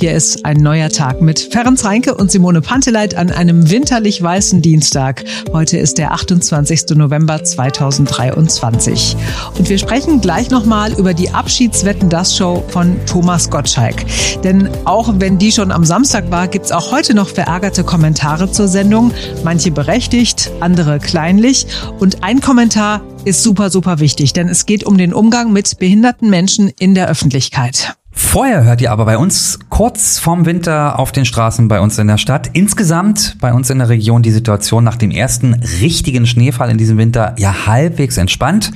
Hier ist ein neuer Tag mit Ferenc Reinke und Simone Panteleit an einem winterlich weißen Dienstag. Heute ist der 28. November 2023. Und wir sprechen gleich nochmal über die Abschiedswetten-Das-Show von Thomas Gottschalk. Denn auch wenn die schon am Samstag war, gibt's auch heute noch verärgerte Kommentare zur Sendung. Manche berechtigt, andere kleinlich. Und ein Kommentar ist super, super wichtig, denn es geht um den Umgang mit behinderten Menschen in der Öffentlichkeit. Vorher hört ihr aber bei uns kurz vorm Winter auf den Straßen bei uns in der Stadt. Insgesamt bei uns in der Region die Situation nach dem ersten richtigen Schneefall in diesem Winter ja halbwegs entspannt.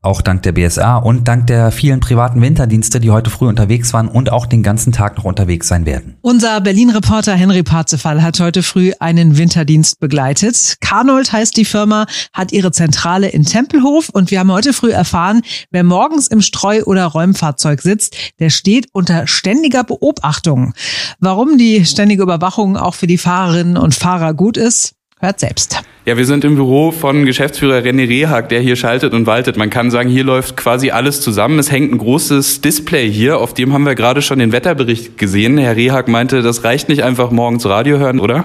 Auch dank der BSA und dank der vielen privaten Winterdienste, die heute früh unterwegs waren und auch den ganzen Tag noch unterwegs sein werden. Unser Berlin-Reporter Henry Parzefall hat heute früh einen Winterdienst begleitet. Carnold heißt die Firma, hat ihre Zentrale in Tempelhof und wir haben heute früh erfahren, wer morgens im Streu- oder Räumfahrzeug sitzt, der steht unter ständiger Beobachtung. Warum die ständige Überwachung auch für die Fahrerinnen und Fahrer gut ist, hört selbst. Ja, wir sind im Büro von Geschäftsführer René Rehag, der hier schaltet und waltet. Man kann sagen, hier läuft quasi alles zusammen. Es hängt ein großes Display hier, auf dem haben wir gerade schon den Wetterbericht gesehen. Herr Rehag meinte, das reicht nicht einfach morgens Radio hören, oder?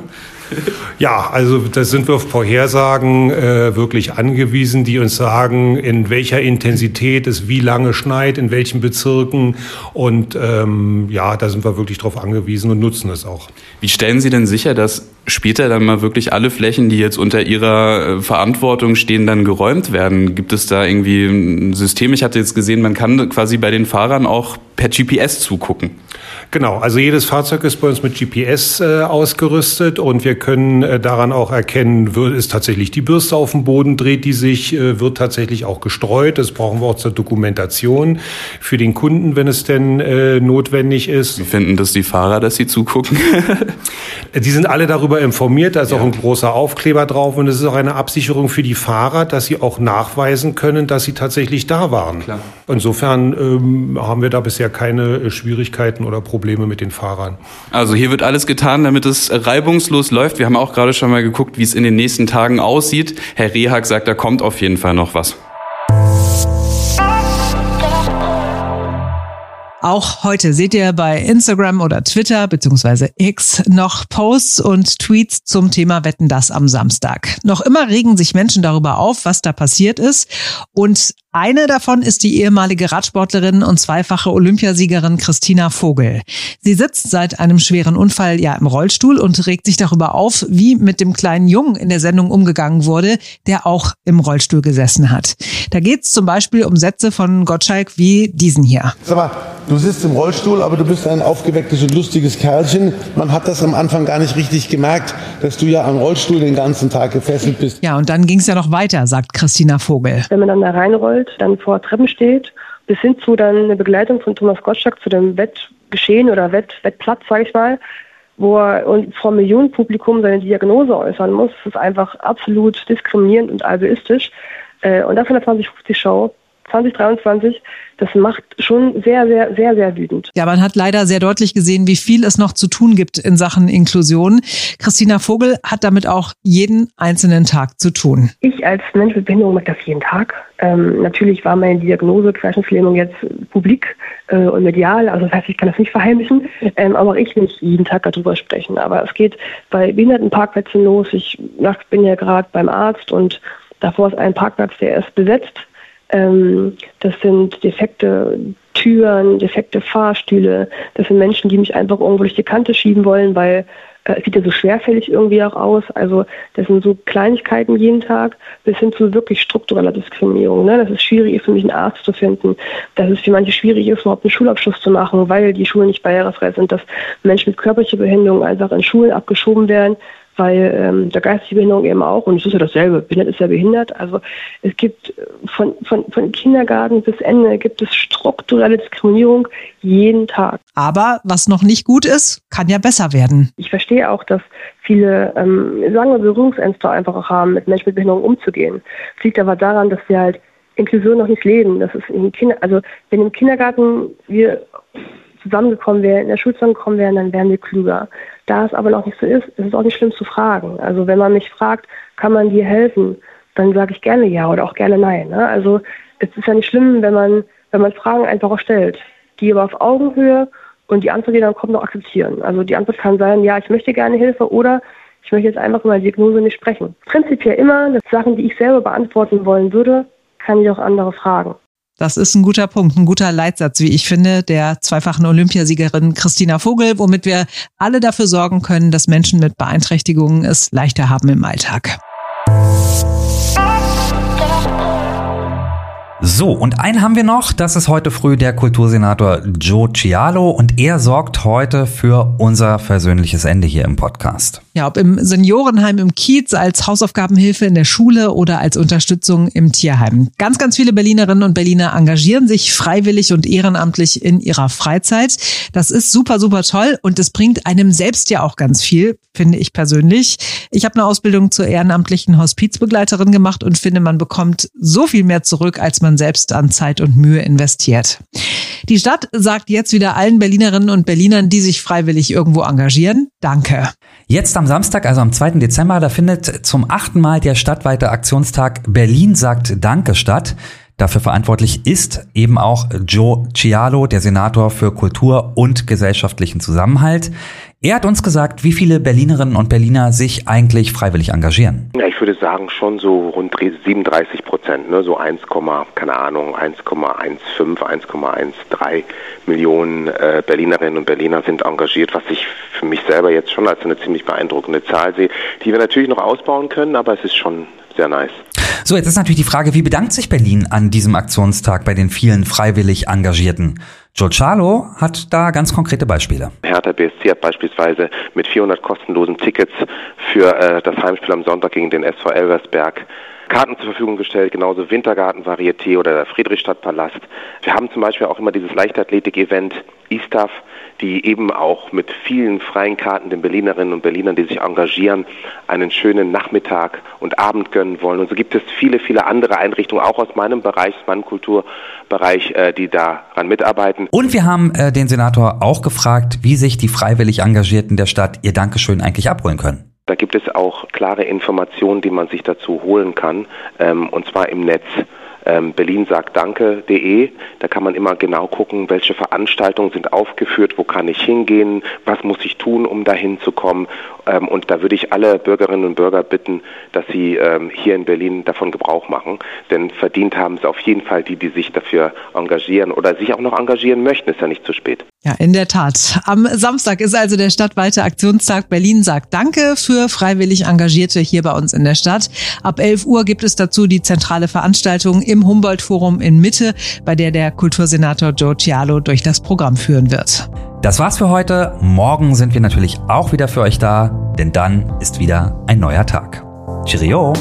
Ja, also da sind wir auf Vorhersagen äh, wirklich angewiesen, die uns sagen, in welcher Intensität es wie lange schneit, in welchen Bezirken. Und ähm, ja, da sind wir wirklich drauf angewiesen und nutzen es auch. Wie stellen Sie denn sicher, dass später dann mal wirklich alle Flächen, die jetzt unter Ihrer äh, Verantwortung stehen, dann geräumt werden? Gibt es da irgendwie ein System? Ich hatte jetzt gesehen, man kann quasi bei den Fahrern auch per GPS zugucken. Genau, also jedes Fahrzeug ist bei uns mit GPS äh, ausgerüstet und wir können äh, daran auch erkennen, wird, ist tatsächlich die Bürste auf dem Boden, dreht die sich, äh, wird tatsächlich auch gestreut. Das brauchen wir auch zur Dokumentation für den Kunden, wenn es denn äh, notwendig ist. Wie finden das die Fahrer, dass sie zugucken? die sind alle darüber informiert, da ist ja. auch ein großer Aufkleber drauf und es ist auch eine Absicherung für die Fahrer, dass sie auch nachweisen können, dass sie tatsächlich da waren. Klar. Insofern ähm, haben wir da bisher keine äh, Schwierigkeiten oder Probleme. Probleme mit den Fahrern. Also hier wird alles getan, damit es reibungslos läuft. Wir haben auch gerade schon mal geguckt, wie es in den nächsten Tagen aussieht. Herr Rehag sagt, da kommt auf jeden Fall noch was. Auch heute seht ihr bei Instagram oder Twitter beziehungsweise X noch Posts und Tweets zum Thema Wetten das am Samstag. Noch immer regen sich Menschen darüber auf, was da passiert ist. Und eine davon ist die ehemalige Radsportlerin und zweifache Olympiasiegerin Christina Vogel. Sie sitzt seit einem schweren Unfall ja im Rollstuhl und regt sich darüber auf, wie mit dem kleinen Jungen in der Sendung umgegangen wurde, der auch im Rollstuhl gesessen hat. Da geht es zum Beispiel um Sätze von Gottschalk wie diesen hier. Sag mal, du sitzt im Rollstuhl, aber du bist ein aufgewecktes und lustiges Kerlchen. Man hat das am Anfang gar nicht richtig gemerkt, dass du ja am Rollstuhl den ganzen Tag gefesselt bist. Ja, und dann ging es ja noch weiter, sagt Christina Vogel. Wenn man dann da reinrollt, dann vor Treppen steht, bis hin zu dann eine Begleitung von Thomas Gottschalk zu dem Wettgeschehen oder Wett, Wettplatz, sage ich mal, wo er vor Millionenpublikum seine Diagnose äußern muss. Das ist einfach absolut diskriminierend und albeistisch. Äh, und das in der 2050-Show 2023, das macht schon sehr, sehr, sehr, sehr wütend. Ja, man hat leider sehr deutlich gesehen, wie viel es noch zu tun gibt in Sachen Inklusion. Christina Vogel hat damit auch jeden einzelnen Tag zu tun. Ich als Mensch mit Behinderung mache das jeden Tag. Ähm, natürlich war meine Diagnose Querschnittslähmung jetzt publik äh, und medial, also das heißt, ich kann das nicht verheimlichen, ähm, aber ich will nicht jeden Tag darüber sprechen. Aber es geht bei Behindertenparkplätzen los. Ich bin ja gerade beim Arzt und davor ist ein Parkplatz, der ist besetzt ähm, das sind defekte Türen, defekte Fahrstühle. Das sind Menschen, die mich einfach irgendwo durch die Kante schieben wollen, weil äh, es sieht ja so schwerfällig irgendwie auch aus. Also das sind so Kleinigkeiten jeden Tag bis hin zu wirklich struktureller Diskriminierung. Ne? Das ist schwierig für mich einen Arzt zu finden. Dass es für manche schwierig ist, überhaupt einen Schulabschluss zu machen, weil die Schulen nicht barrierefrei sind. Dass Menschen mit körperlicher Behinderung einfach in Schulen abgeschoben werden, weil ähm, der geistige Behinderung eben auch, und es ist ja dasselbe, behindert ist ja behindert. Also es gibt von, von, von Kindergarten bis Ende gibt es strukturelle Diskriminierung jeden Tag. Aber was noch nicht gut ist, kann ja besser werden. Ich verstehe auch, dass viele, ähm, sagen wir, Berührungsängste einfach auch haben, mit Menschen mit Behinderung umzugehen. Es liegt aber daran, dass wir halt Inklusion noch nicht leben. Das ist in Kinder, also wenn im Kindergarten wir zusammengekommen wären, in der Schule zusammengekommen wären, dann wären wir klüger. Da es aber noch nicht so ist, ist es auch nicht schlimm zu fragen. Also wenn man mich fragt, kann man dir helfen, dann sage ich gerne ja oder auch gerne nein. Ne? Also es ist ja nicht schlimm, wenn man, wenn man Fragen einfach auch stellt, die aber auf Augenhöhe und die Antwort, die dann kommt, noch akzeptieren. Also die Antwort kann sein, ja, ich möchte gerne Hilfe oder ich möchte jetzt einfach über Diagnose nicht sprechen. Prinzipiell immer, dass Sachen, die ich selber beantworten wollen würde, kann ich auch andere fragen. Das ist ein guter Punkt, ein guter Leitsatz, wie ich finde, der zweifachen Olympiasiegerin Christina Vogel, womit wir alle dafür sorgen können, dass Menschen mit Beeinträchtigungen es leichter haben im Alltag. So, und einen haben wir noch. Das ist heute früh der Kultursenator Joe Cialo und er sorgt heute für unser versöhnliches Ende hier im Podcast. Ja, ob im Seniorenheim im Kiez, als Hausaufgabenhilfe in der Schule oder als Unterstützung im Tierheim. Ganz, ganz viele Berlinerinnen und Berliner engagieren sich freiwillig und ehrenamtlich in ihrer Freizeit. Das ist super, super toll und es bringt einem selbst ja auch ganz viel, finde ich persönlich. Ich habe eine Ausbildung zur ehrenamtlichen Hospizbegleiterin gemacht und finde, man bekommt so viel mehr zurück, als man selbst an Zeit und Mühe investiert. Die Stadt sagt jetzt wieder allen Berlinerinnen und Berlinern, die sich freiwillig irgendwo engagieren, danke. Jetzt am Samstag, also am 2. Dezember, da findet zum achten Mal der stadtweite Aktionstag Berlin sagt Danke statt. Dafür verantwortlich ist eben auch Joe Cialo, der Senator für Kultur und gesellschaftlichen Zusammenhalt. Er hat uns gesagt, wie viele Berlinerinnen und Berliner sich eigentlich freiwillig engagieren. Ja, ich würde sagen schon so rund 37 Prozent, ne? so 1, keine Ahnung, 1,15, 1,13 Millionen äh, Berlinerinnen und Berliner sind engagiert, was ich für mich selber jetzt schon als eine ziemlich beeindruckende Zahl sehe, die wir natürlich noch ausbauen können, aber es ist schon sehr nice. So, jetzt ist natürlich die Frage, wie bedankt sich Berlin an diesem Aktionstag bei den vielen freiwillig Engagierten? Charlo hat da ganz konkrete Beispiele. Hertha BSC hat beispielsweise mit 400 kostenlosen Tickets für äh, das Heimspiel am Sonntag gegen den SV Elversberg Karten zur Verfügung gestellt, genauso Wintergarten Varieté oder der Friedrichstadtpalast. Wir haben zum Beispiel auch immer dieses Leichtathletik-Event ISTAF, die eben auch mit vielen freien Karten den Berlinerinnen und Berlinern, die sich engagieren, einen schönen Nachmittag und Abend gönnen wollen. Und so gibt es viele, viele andere Einrichtungen, auch aus meinem Bereich, aus meinem Kulturbereich, äh, die daran mitarbeiten. Und wir haben äh, den Senator auch gefragt, wie sich die freiwillig Engagierten der Stadt ihr Dankeschön eigentlich abholen können. Da gibt es auch klare Informationen, die man sich dazu holen kann, ähm, und zwar im Netz ähm, berlinsagtdanke.de. Da kann man immer genau gucken, welche Veranstaltungen sind aufgeführt, wo kann ich hingehen, was muss ich tun, um dahin zu kommen. Ähm, und da würde ich alle Bürgerinnen und Bürger bitten, dass sie ähm, hier in Berlin davon Gebrauch machen. Denn verdient haben es auf jeden Fall die, die sich dafür engagieren oder sich auch noch engagieren möchten. Ist ja nicht zu spät. Ja, in der Tat. Am Samstag ist also der stadtweite Aktionstag Berlin sagt Danke für freiwillig Engagierte hier bei uns in der Stadt. Ab 11 Uhr gibt es dazu die zentrale Veranstaltung im Humboldt-Forum in Mitte, bei der der Kultursenator Joe Cialo durch das Programm führen wird. Das war's für heute. Morgen sind wir natürlich auch wieder für euch da, denn dann ist wieder ein neuer Tag. Cheerio!